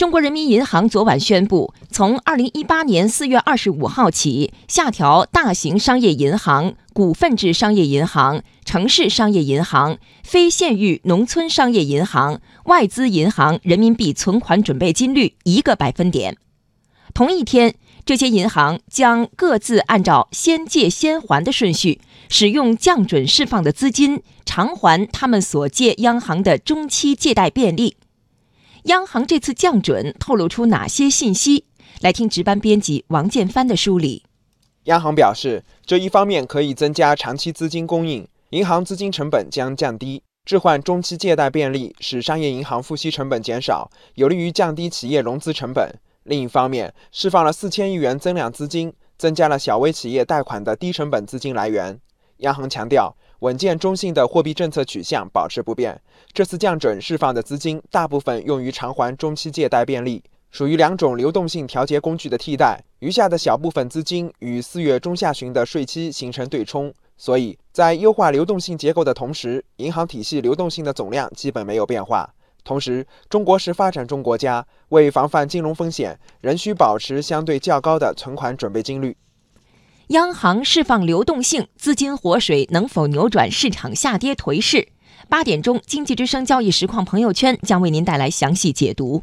中国人民银行昨晚宣布，从二零一八年四月二十五号起，下调大型商业银行、股份制商业银行、城市商业银行、非县域农村商业银行、外资银行人民币存款准备金率一个百分点。同一天，这些银行将各自按照先借先还的顺序，使用降准释放的资金偿还他们所借央行的中期借贷便利。央行这次降准透露出哪些信息？来听值班编辑王建帆的梳理。央行表示，这一方面可以增加长期资金供应，银行资金成本将降低；置换中期借贷便利，使商业银行付息成本减少，有利于降低企业融资成本。另一方面，释放了四千亿元增量资金，增加了小微企业贷款的低成本资金来源。央行强调。稳健中性的货币政策取向保持不变。这次降准释放的资金大部分用于偿还中期借贷便利，属于两种流动性调节工具的替代。余下的小部分资金与四月中下旬的税期形成对冲，所以在优化流动性结构的同时，银行体系流动性的总量基本没有变化。同时，中国是发展中国家，为防范金融风险，仍需保持相对较高的存款准备金率。央行释放流动性，资金活水能否扭转市场下跌颓势？八点钟，经济之声交易实况朋友圈将为您带来详细解读。